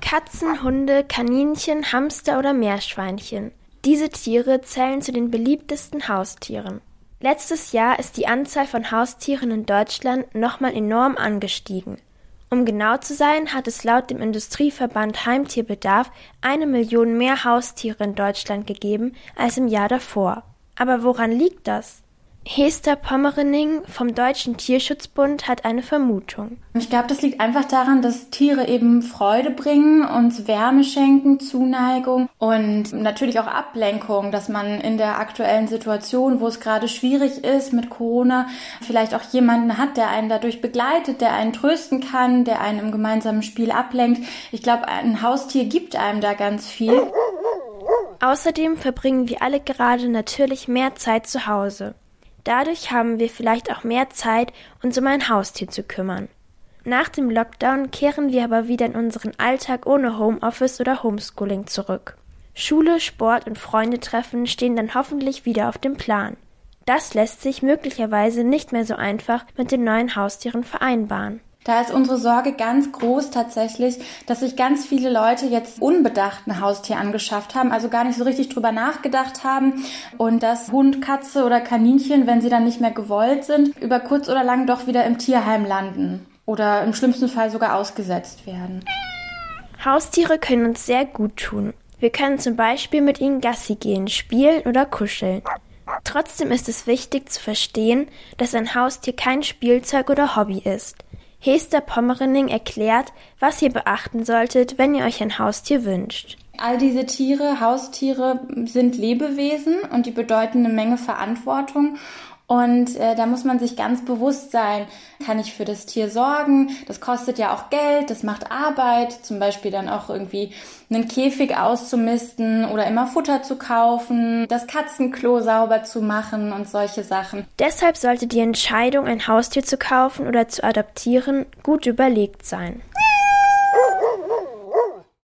Katzen, Hunde, Kaninchen, Hamster oder Meerschweinchen. Diese Tiere zählen zu den beliebtesten Haustieren. Letztes Jahr ist die Anzahl von Haustieren in Deutschland nochmal enorm angestiegen. Um genau zu sein, hat es laut dem Industrieverband Heimtierbedarf eine Million mehr Haustiere in Deutschland gegeben als im Jahr davor. Aber woran liegt das? Hester Pommerening vom Deutschen Tierschutzbund hat eine Vermutung. Ich glaube, das liegt einfach daran, dass Tiere eben Freude bringen, uns Wärme schenken, Zuneigung und natürlich auch Ablenkung, dass man in der aktuellen Situation, wo es gerade schwierig ist mit Corona, vielleicht auch jemanden hat, der einen dadurch begleitet, der einen trösten kann, der einen im gemeinsamen Spiel ablenkt. Ich glaube, ein Haustier gibt einem da ganz viel. Außerdem verbringen wir alle gerade natürlich mehr Zeit zu Hause. Dadurch haben wir vielleicht auch mehr Zeit, uns um ein Haustier zu kümmern. Nach dem Lockdown kehren wir aber wieder in unseren Alltag ohne Homeoffice oder Homeschooling zurück. Schule, Sport und Freundetreffen stehen dann hoffentlich wieder auf dem Plan. Das lässt sich möglicherweise nicht mehr so einfach mit den neuen Haustieren vereinbaren. Da ist unsere Sorge ganz groß tatsächlich, dass sich ganz viele Leute jetzt unbedacht ein Haustier angeschafft haben, also gar nicht so richtig drüber nachgedacht haben und dass Hund, Katze oder Kaninchen, wenn sie dann nicht mehr gewollt sind, über kurz oder lang doch wieder im Tierheim landen oder im schlimmsten Fall sogar ausgesetzt werden. Haustiere können uns sehr gut tun. Wir können zum Beispiel mit ihnen Gassi gehen, spielen oder kuscheln. Trotzdem ist es wichtig zu verstehen, dass ein Haustier kein Spielzeug oder Hobby ist. Hester Pommerening erklärt, was ihr beachten solltet, wenn ihr euch ein Haustier wünscht. All diese Tiere, Haustiere sind Lebewesen und die bedeuten eine Menge Verantwortung. Und äh, da muss man sich ganz bewusst sein, kann ich für das Tier sorgen? Das kostet ja auch Geld, das macht Arbeit, zum Beispiel dann auch irgendwie einen Käfig auszumisten oder immer Futter zu kaufen, das Katzenklo sauber zu machen und solche Sachen. Deshalb sollte die Entscheidung, ein Haustier zu kaufen oder zu adoptieren, gut überlegt sein.